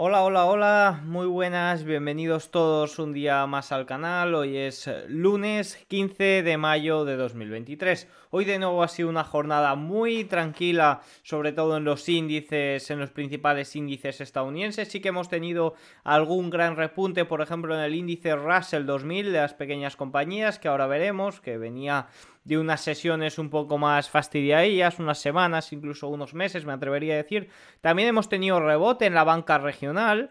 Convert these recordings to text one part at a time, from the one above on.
Hola, hola, hola, muy buenas, bienvenidos todos un día más al canal. Hoy es lunes 15 de mayo de 2023. Hoy de nuevo ha sido una jornada muy tranquila, sobre todo en los índices, en los principales índices estadounidenses. Sí que hemos tenido algún gran repunte, por ejemplo en el índice Russell 2000 de las pequeñas compañías, que ahora veremos, que venía de unas sesiones un poco más fastidiadillas, unas semanas, incluso unos meses, me atrevería a decir. También hemos tenido rebote en la banca regional.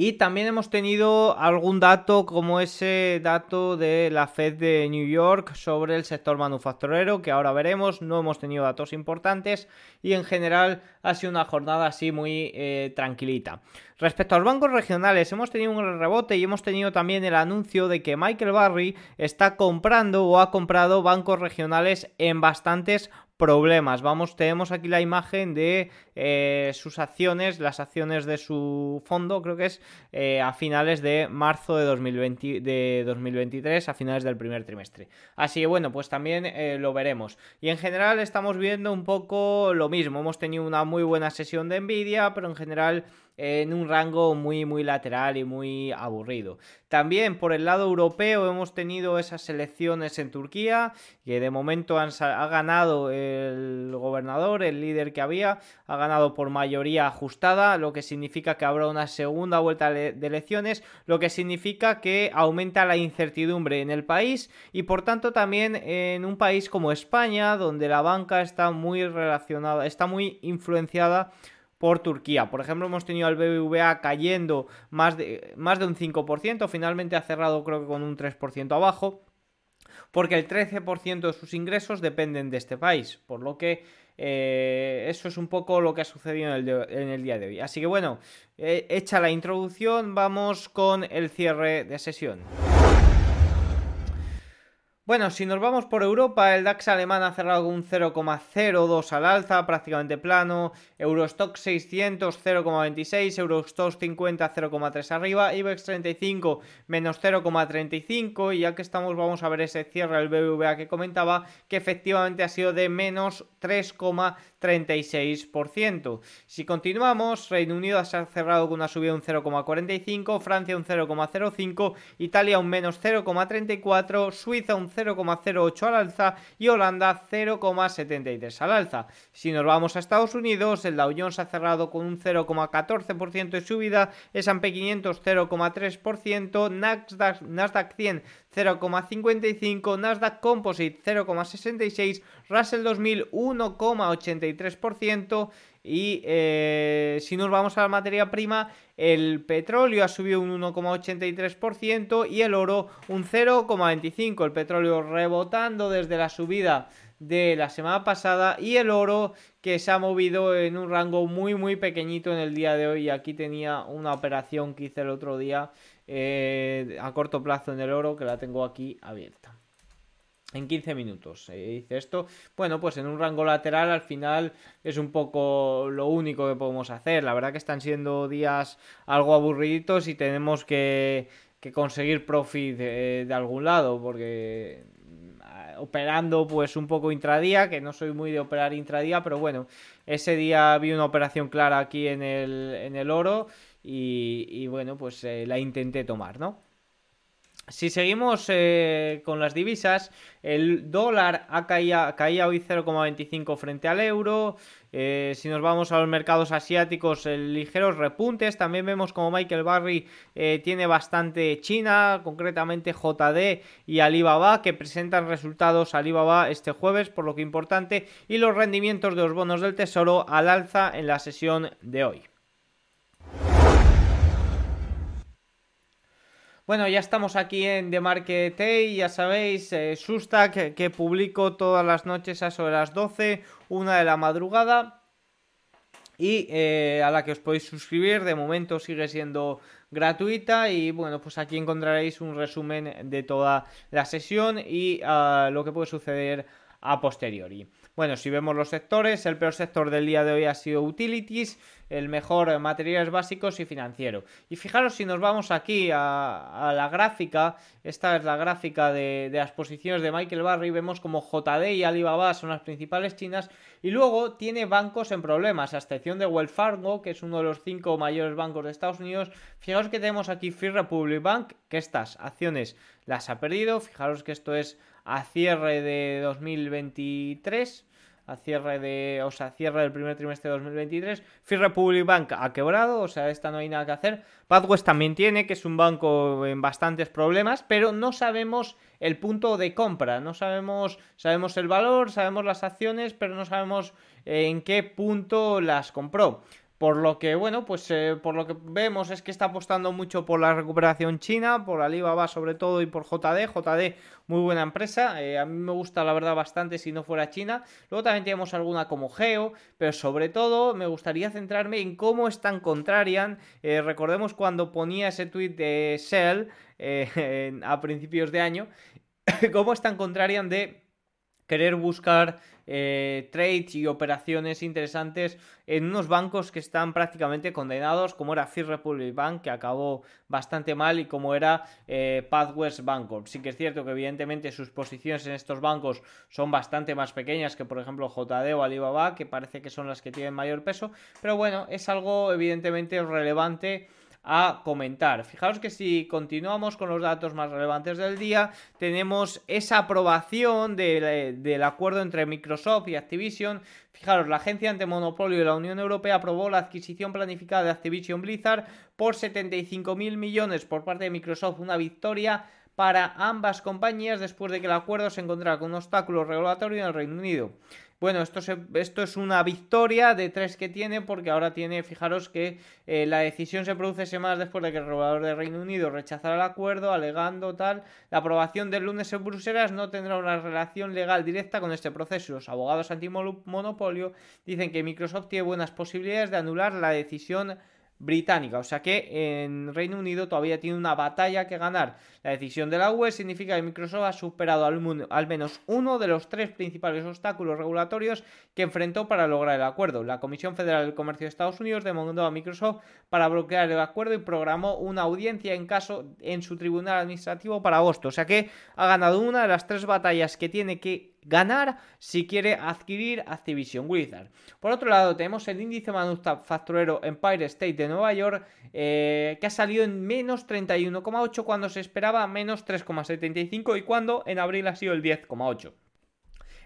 Y también hemos tenido algún dato como ese dato de la Fed de New York sobre el sector manufacturero, que ahora veremos. No hemos tenido datos importantes y en general ha sido una jornada así muy eh, tranquilita. Respecto a los bancos regionales, hemos tenido un rebote y hemos tenido también el anuncio de que Michael Barry está comprando o ha comprado bancos regionales en bastantes problemas. Vamos, tenemos aquí la imagen de eh, sus acciones, las acciones de su fondo, creo que es eh, a finales de marzo de, 2020, de 2023, a finales del primer trimestre. Así que bueno, pues también eh, lo veremos. Y en general estamos viendo un poco lo mismo. Hemos tenido una muy buena sesión de Nvidia, pero en general en un rango muy muy lateral y muy aburrido. También por el lado europeo hemos tenido esas elecciones en Turquía, que de momento ha ganado el gobernador, el líder que había, ha ganado por mayoría ajustada, lo que significa que habrá una segunda vuelta de elecciones, lo que significa que aumenta la incertidumbre en el país y por tanto también en un país como España, donde la banca está muy relacionada, está muy influenciada por Turquía. Por ejemplo, hemos tenido al BBVA cayendo más de, más de un 5%, finalmente ha cerrado creo que con un 3% abajo, porque el 13% de sus ingresos dependen de este país, por lo que eh, eso es un poco lo que ha sucedido en el, día de hoy. Así que bueno, eh, hecha la introducción, vamos con el cierre de sesión. Bueno, si nos vamos por Europa, el DAX alemán ha cerrado con un 0,02 al alza, prácticamente plano, Eurostock 600 0,26, Eurostock 50 0,3 arriba, IBEX 35 menos 0,35 y ya que estamos vamos a ver ese cierre del BBVA que comentaba que efectivamente ha sido de menos 3,36%. Si continuamos, Reino Unido se ha cerrado con una subida de un 0,45, Francia un 0,05, Italia un menos 0,34, Suiza un 0,08 al alza y Holanda 0,73 al alza. Si nos vamos a Estados Unidos, el Dow Jones ha cerrado con un 0,14% de subida, S&P 500 0,3%, Nasdaq, Nasdaq 100 0,55, Nasdaq Composite 0,66, Russell 2000 1,83% y eh, si nos vamos a la materia prima, el petróleo ha subido un 1,83% y el oro un 0,25%. El petróleo rebotando desde la subida de la semana pasada y el oro que se ha movido en un rango muy muy pequeñito en el día de hoy. Aquí tenía una operación que hice el otro día eh, a corto plazo en el oro que la tengo aquí abierta en 15 minutos dice esto. Bueno, pues en un rango lateral al final es un poco lo único que podemos hacer. La verdad que están siendo días algo aburriditos y tenemos que, conseguir profit de, algún lado porque mm, operando pues un poco intradía, que no soy muy de operar intradía, pero bueno, ese día vi una operación clara aquí en el, en el oro y, bueno, pues eh, la intenté tomar, ¿no? Si seguimos eh, con las divisas, el dólar ha caído, caía hoy 0,25 frente al euro. Eh, si nos vamos a los mercados asiáticos, ligeros repuntes. También vemos como Michael Barry eh, tiene bastante China, concretamente JD y Alibaba, que presentan resultados Alibaba este jueves, por lo que importante. Y los rendimientos de los bonos del tesoro al alza en la sesión de hoy. Bueno, ya estamos aquí en The Market Day, ya sabéis, eh, que, publico todas las noches a eso las 12, una de la madrugada. Y eh, a la que os podéis suscribir, de momento sigue siendo gratuita y bueno, pues aquí encontraréis un resumen de toda la sesión y ah, lo que puede suceder a posteriori. Bueno, si vemos los sectores, el peor sector del día de hoy ha sido utilities, el mejor materiales básicos y financiero. Y fijaros si nos vamos aquí a, la gráfica, esta es la gráfica de, las posiciones de Michael Barry, vemos como JD y Alibaba son las principales chinas y luego tiene bancos en problemas, a excepción de Wells Fargo, que es uno de los cinco mayores bancos de Estados Unidos. Fijaros que tenemos aquí Free Republic Bank, que estas acciones las ha perdido, fijaros que esto es a cierre de 2023 a cierre de, o sea, cierre del primer trimestre de 2023. Free Republic Bank ha quebrado, o sea, esta no hay nada que hacer. Pathwest también tiene, que es un banco en bastantes problemas, pero no sabemos el punto de compra, no sabemos, sabemos el valor, sabemos las acciones, pero no sabemos en qué punto las compró. Por lo que, bueno, pues eh, por lo que vemos es que está apostando mucho por la recuperación china, por Alibaba sobre todo y por JD. JD, muy buena empresa. Eh, a mí me gusta la verdad bastante si no fuera China. Luego también tenemos alguna como Geo, pero sobre todo me gustaría centrarme en cómo están Contrarian. Eh, recordemos cuando ponía ese tweet de Shell a principios de año, cómo están Contrarian de querer buscar eh, trades y operaciones interesantes en unos bancos que están prácticamente condenados, como era First Republic Bank, que acabó bastante mal, y como era eh, Pathwest Bancorp. Sí que es cierto que evidentemente sus posiciones en estos bancos son bastante más pequeñas que por ejemplo JD o Alibaba, que parece que son las que tienen mayor peso, pero bueno, es algo evidentemente relevante a comentar. Fijaos que si continuamos con los datos más relevantes del día, tenemos esa aprobación del acuerdo entre Microsoft y Activision. Fijaros, la Agencia Antimonopolio de la Unión Europea aprobó la adquisición planificada de Activision Blizzard por 75.000 millones por parte de Microsoft, una victoria para ambas compañías después de que el acuerdo se encontrara con un obstáculo regulatorio en el Reino Unido. Bueno, esto, esto es una victoria de tres que tiene porque ahora tiene, fijaros que eh, la decisión se produce semanas después de que el regulador de Reino Unido rechazara el acuerdo, alegando tal. La aprobación del lunes en Bruselas no tendrá una relación legal directa con este proceso. Los abogados antimonopolio dicen que Microsoft tiene buenas posibilidades de anular la decisión británica. O sea que en Reino Unido todavía tiene una batalla que ganar. La decisión de la UE significa que Microsoft ha superado al, al, menos uno de los tres principales obstáculos regulatorios que enfrentó para lograr el acuerdo. La Comisión Federal del Comercio de Estados Unidos demandó a Microsoft para bloquear el acuerdo y programó una audiencia en caso en su tribunal administrativo para agosto. O sea que ha ganado una de las tres batallas que tiene que ganar si quiere adquirir Activision Blizzard. Por otro lado, tenemos el índice manufacturero Empire State de Nueva York, eh, que ha salido en menos 31,8 cuando se esperaba menos 3,75 y cuando en abril ha sido el 10,8.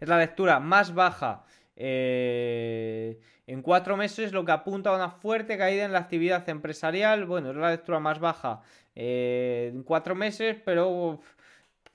Es la lectura más baja eh, en cuatro meses, lo que apunta a una fuerte caída en la actividad empresarial. Bueno, es la lectura más baja eh, en cuatro meses, pero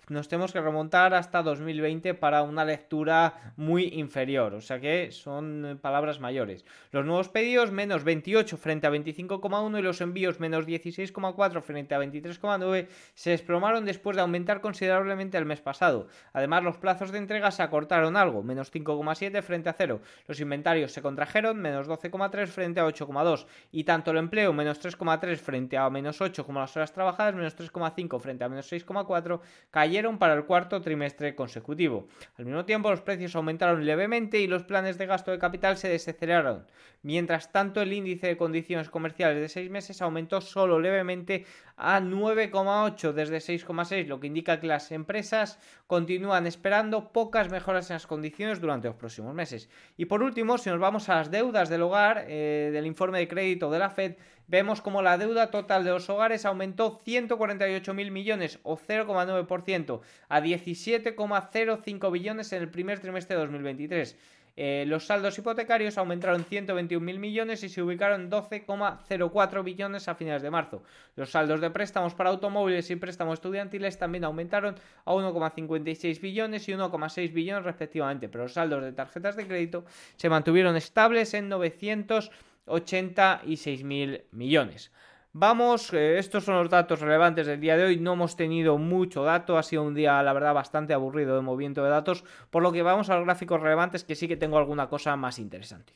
nos tenemos que remontar hasta 2020 para una lectura muy inferior, o sea que son eh, palabras mayores. Los nuevos pedidos menos 28 frente a 25,1 y los envíos menos 16,4 frente a 23,9 se desplomaron después de aumentar considerablemente el mes pasado. Además, los plazos de entrega se acortaron algo, menos 5,7 frente a 0. Los inventarios se contrajeron, menos 12,3 frente a 8,2 y tanto el empleo menos 3,3 frente a menos 8 como las horas trabajadas menos 3,5 frente a menos 6,4 cayeron para el cuarto trimestre consecutivo. Al mismo tiempo, los precios aumentaron levemente y los planes de gasto de capital se desaceleraron. Mientras tanto, el índice de condiciones comerciales de seis meses aumentó solo levemente a 9,8 desde 6,6, lo que indica que las empresas continúan esperando pocas mejoras en las condiciones durante los próximos meses. Y por último, si nos vamos a las deudas del hogar, eh, del informe de crédito de la Fed, vemos como la deuda total de los hogares aumentó 148.000 millones o 0,9% a 17,05 billones en el primer trimestre de 2023. Eh, los saldos hipotecarios aumentaron 121.000 millones y se ubicaron en 12,04 billones a finales de marzo. Los saldos de préstamos para automóviles y préstamos estudiantiles también aumentaron a 1,56 billones y 1,6 billones respectivamente, pero los saldos de tarjetas de crédito se mantuvieron estables en 986.000 millones. Vamos, eh, estos son los datos relevantes del día de hoy. No hemos tenido mucho dato, ha sido un día, la verdad, bastante aburrido de movimiento de datos, por lo que vamos a los gráficos relevantes que sí que tengo alguna cosa más interesante.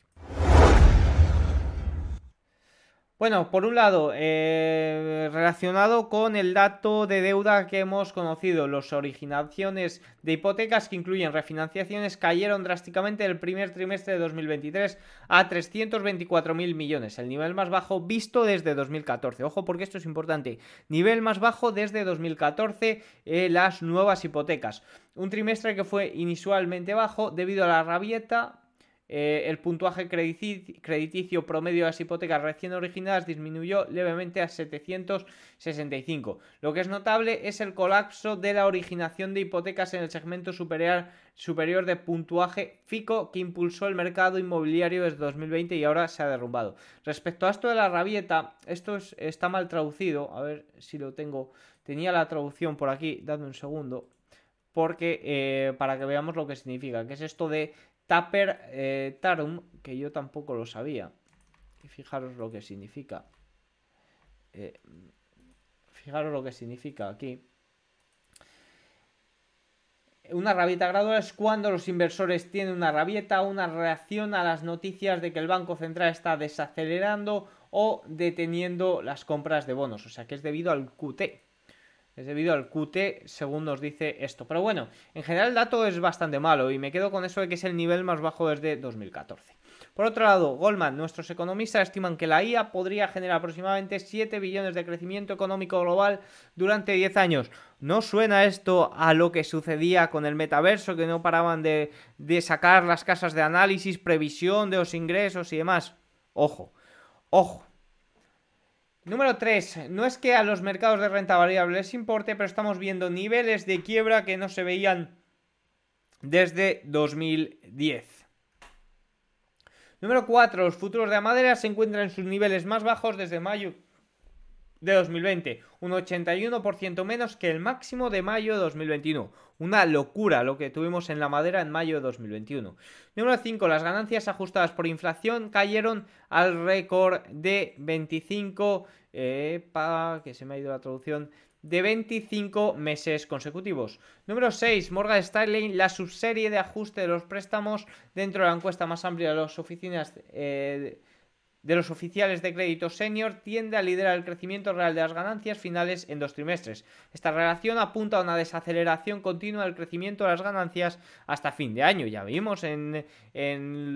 Bueno, por un lado, eh, relacionado con el dato de deuda que hemos conocido, las originaciones de hipotecas que incluyen refinanciaciones cayeron drásticamente el primer trimestre de 2023 a 324.000 millones, el nivel más bajo visto desde 2014. Ojo porque esto es importante, nivel más bajo desde 2014 eh, las nuevas hipotecas. Un trimestre que fue inusualmente bajo debido a la rabieta eh, el puntuaje crediticio promedio de las hipotecas recién originadas disminuyó levemente a 765. Lo que es notable es el colapso de la originación de hipotecas en el segmento superior, superior de puntuaje FICO que impulsó el mercado inmobiliario desde 2020 y ahora se ha derrumbado. Respecto a esto de la rabieta, esto está mal traducido. A ver si lo tengo. Tenía la traducción por aquí, dadme un segundo porque eh, para que veamos lo que significa, que es esto de Taper eh, Tarum, que yo tampoco lo sabía. Y fijaros lo que significa. Eh, fijaros lo que significa aquí. Una rabieta gradual es cuando los inversores tienen una rabieta, una reacción a las noticias de que el Banco Central está desacelerando o deteniendo las compras de bonos. O sea que es debido al QT es debido al QT, según nos dice esto. Pero bueno, en general el dato es bastante malo y me quedo con eso de que es el nivel más bajo desde 2014. Por otro lado, Goldman, nuestros economistas estiman que la IA podría generar aproximadamente 7 billones de crecimiento económico global durante 10 años. ¿No suena esto a lo que sucedía con el metaverso, que no paraban de, de sacar las casas de análisis, previsión de los ingresos y demás? Ojo, ojo, Número 3. No es que a los mercados de renta variable les importe, pero estamos viendo niveles de quiebra que no se veían desde 2010. Número 4. Los futuros de la madera se encuentran en sus niveles más bajos desde mayo de 2020, un 81% menos que el máximo de mayo de 2021. Una locura lo que tuvimos en la madera en mayo de 2021. Número 5. Las ganancias ajustadas por inflación cayeron al récord de 25... que se me ha ido la traducción de 25 meses consecutivos. Número 6. Morgan Stanley, la subserie de ajuste de los préstamos dentro de la encuesta más amplia de las oficinas eh, de los oficiales de crédito senior tiende a liderar el crecimiento real de las ganancias finales en dos trimestres. Esta relación apunta a una desaceleración continua del crecimiento de las ganancias hasta fin de año. Ya vimos en,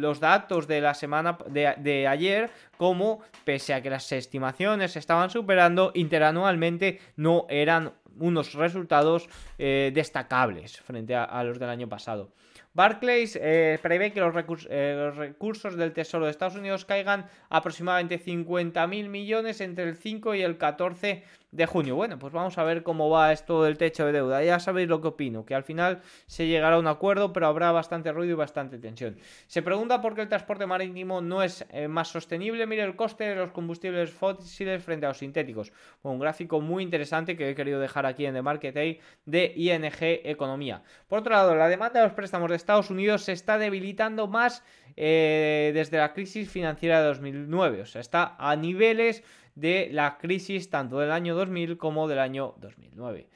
los datos de la semana de, ayer cómo, pese a que las estimaciones se estaban superando, interanualmente no eran unos resultados eh, destacables frente a los del año pasado. Barclays eh, prevé que los, eh, los, recursos del Tesoro de Estados Unidos caigan aproximadamente 50.000 millones entre el 5 y el 14 de junio. Bueno, pues vamos a ver cómo va esto del techo de deuda. Ya sabéis lo que opino, que al final se llegará a un acuerdo, pero habrá bastante ruido y bastante tensión. Se pregunta por qué el transporte marítimo no es eh, más sostenible. Mire el coste de los combustibles fósiles frente a los sintéticos. un gráfico muy interesante que he querido dejar aquí en The Market Day de ING Economía. Por otro lado, la demanda de los préstamos de Estados Unidos se está debilitando más eh, desde la crisis financiera de 2009. O sea, está a niveles de la crisis tanto del año 2000 como del año 2009.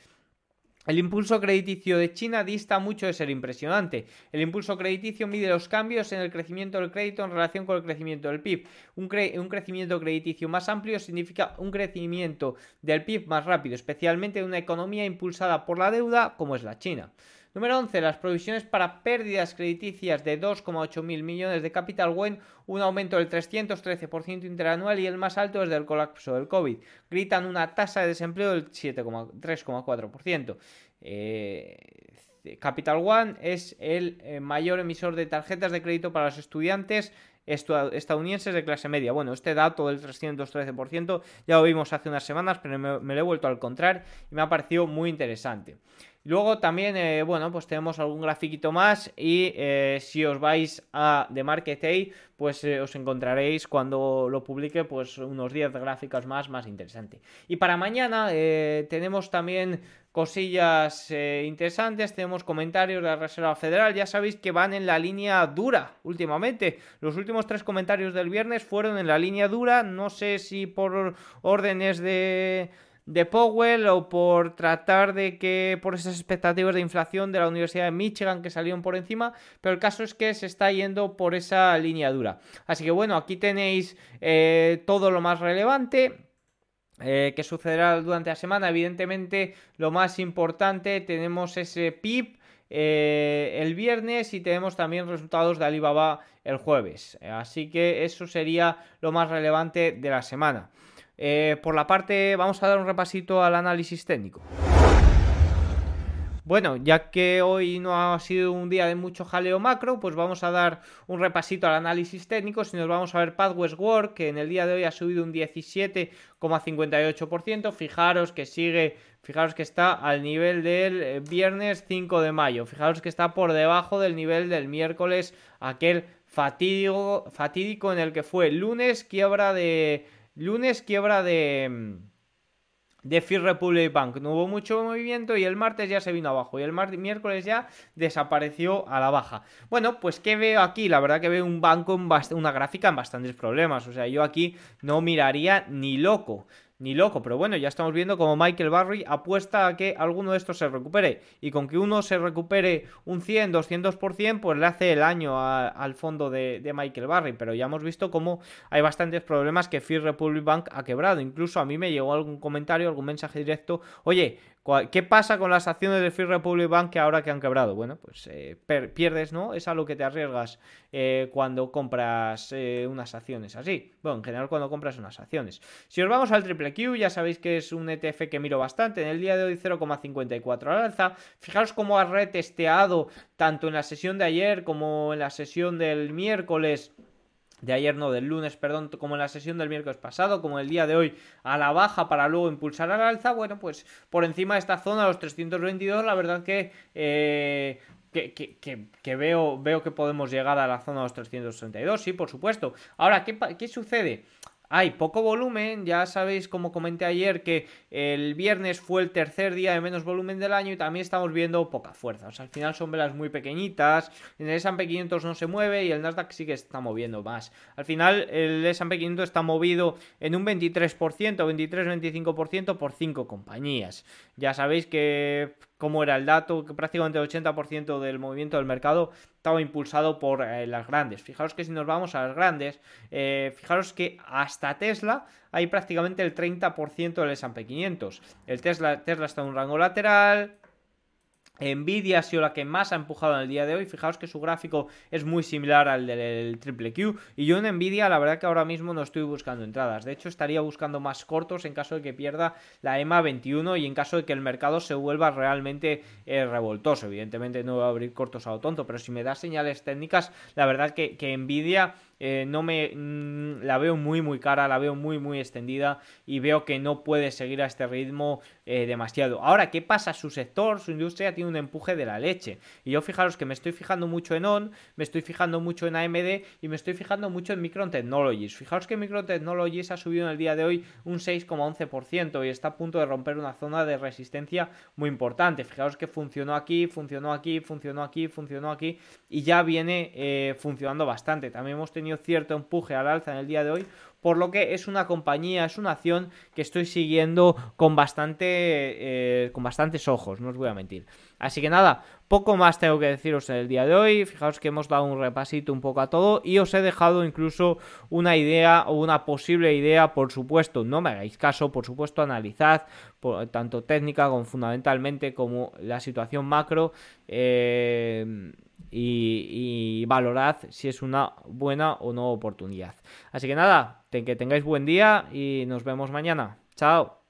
El impulso crediticio de China dista mucho de ser impresionante. El impulso crediticio mide los cambios en el crecimiento del crédito en relación con el crecimiento del PIB. Un, un, crecimiento crediticio más amplio significa un crecimiento del PIB más rápido, especialmente en una economía impulsada por la deuda como es la China. Número 11. Las provisiones para pérdidas crediticias de 2,8 mil millones de capital WEN, un aumento del 313% interanual y el más alto desde el colapso del COVID. Gritan una tasa de desempleo del 3,4%. Eh, capital One es el eh, mayor emisor de tarjetas de crédito para los estudiantes estadounidenses de clase media. Bueno, este dato del 313% ya lo vimos hace unas semanas, pero me, lo he vuelto a encontrar y me ha parecido muy interesante. Luego también, eh, bueno, pues tenemos algún grafiquito más y eh, si os vais a The Market Day, pues eh, os encontraréis cuando lo publique, pues unos 10 gráficos más, más interesante. Y para mañana tenemos también cosillas interesantes, tenemos comentarios de la Reserva Federal, ya sabéis que van en la línea dura últimamente. Los últimos tres comentarios del viernes fueron en la línea dura, no sé si por órdenes de de Powell o por tratar de que por esas expectativas de inflación de la Universidad de Michigan que salieron por encima, pero el caso es que se está yendo por esa línea dura. Así que bueno, aquí tenéis eh, todo lo más relevante. Eh, que sucederá durante la semana. Evidentemente, lo más importante, tenemos ese PIB eh, el viernes y tenemos también resultados de Alibaba el jueves. Así que eso sería lo más relevante de la semana. Eh, por la parte, vamos a dar un repasito al análisis técnico. Bueno, ya que hoy no ha sido un día de mucho jaleo macro, pues vamos a dar un repasito al análisis técnico. Si nos vamos a ver Pathways Work, que en el día de hoy ha subido un 17,58%. Fijaros que sigue, fijaros que está al nivel del eh, viernes 5 de mayo. Fijaros que está por debajo del nivel del miércoles, aquel fatídico, fatídico en el que fue lunes quiebra de lunes quiebra de mm, de First Republic Bank. No hubo mucho movimiento y el martes ya se vino abajo y el miércoles ya desapareció a la baja. Bueno, pues ¿qué veo aquí? La verdad que veo un banco, en una gráfica en bastantes problemas. O sea, yo aquí no miraría ni loco ni loco, pero bueno, ya estamos viendo como Michael Barry apuesta a que alguno de estos se recupere. Y con que uno se recupere un 100, 200%, pues le hace el año al fondo de, Michael Barry, pero ya hemos visto cómo hay bastantes problemas que First Republic Bank ha quebrado, incluso a mí me llegó algún comentario, algún mensaje directo, oye, ¿Qué pasa con las acciones de Free Republic Bank ahora que han quebrado? Bueno, pues eh, pierdes, ¿no? Es a lo que te arriesgas eh, cuando compras eh, unas acciones así. Bueno, en general cuando compras unas acciones. Si os vamos al triple Q, ya sabéis que es un ETF que miro bastante. En el día de hoy 0,54 al alza. Fijaros cómo ha retesteado tanto en la sesión de ayer como en la sesión del miércoles de ayer no, del lunes, perdón, como en la sesión del miércoles pasado, como el día de hoy a la baja para luego impulsar al alza, bueno, pues por encima de esta zona, los 322, la verdad que, eh, que, veo, veo que podemos llegar a la zona de los 362, sí, por supuesto. Ahora, ¿qué, qué sucede? Hay poco volumen, ya sabéis como comenté ayer que el viernes fue el tercer día de menos volumen del año y también estamos viendo poca fuerza. O sea, al final son velas muy pequeñitas, en el S&P 500 no se mueve y el Nasdaq sí que está moviendo más. Al final el S&P 500 está movido en un 23%, 23-25% por 5 compañías. Ya sabéis que como era el dato, que prácticamente el 80% del movimiento del mercado estaba impulsado por eh, las grandes. Fijaros que si nos vamos a las grandes, eh, fijaros que hasta Tesla hay prácticamente el 30% del S&P 500. El Tesla, Tesla está en un rango lateral, Nvidia ha sido la que más ha empujado en el día de hoy. Fijaos que su gráfico es muy similar al del triple Q. Y yo en Nvidia, la verdad que ahora mismo no estoy buscando entradas. De hecho, estaría buscando más cortos en caso de que pierda la EMA 21 y en caso de que el mercado se vuelva realmente eh, revoltoso. Evidentemente no voy a abrir cortos a lo tonto, pero si me da señales técnicas, la verdad que, que Nvidia eh, no me mm, la veo muy muy cara, la veo muy muy extendida y veo que no puede seguir a este ritmo eh, demasiado. Ahora, ¿qué pasa? Su sector, su industria tiene un empuje de la leche. Y yo fijaros que me estoy fijando mucho en ON, me estoy fijando mucho en AMD y me estoy fijando mucho en Micron Technologies. Fijaros que Micron Technologies ha subido en el día de hoy un 6,11% y está a punto de romper una zona de resistencia muy importante. Fijaros que funcionó aquí, funcionó aquí, funcionó aquí, funcionó aquí y ya viene eh, funcionando bastante. También hemos tenido cierto empuje al alza en el día de hoy, por lo que es una compañía, es una acción que estoy siguiendo con bastante eh, con bastantes ojos, no os voy a mentir. Así que nada, poco más tengo que deciros en el día de hoy. Fijaos que hemos dado un repasito un poco a todo y os he dejado incluso una idea o una posible idea, por supuesto, no me hagáis caso, por supuesto, analizad tanto técnica como fundamentalmente como la situación macro. Eh, y, valorad si es una buena o no oportunidad. Así que nada, que tengáis buen día y nos vemos mañana. Chao.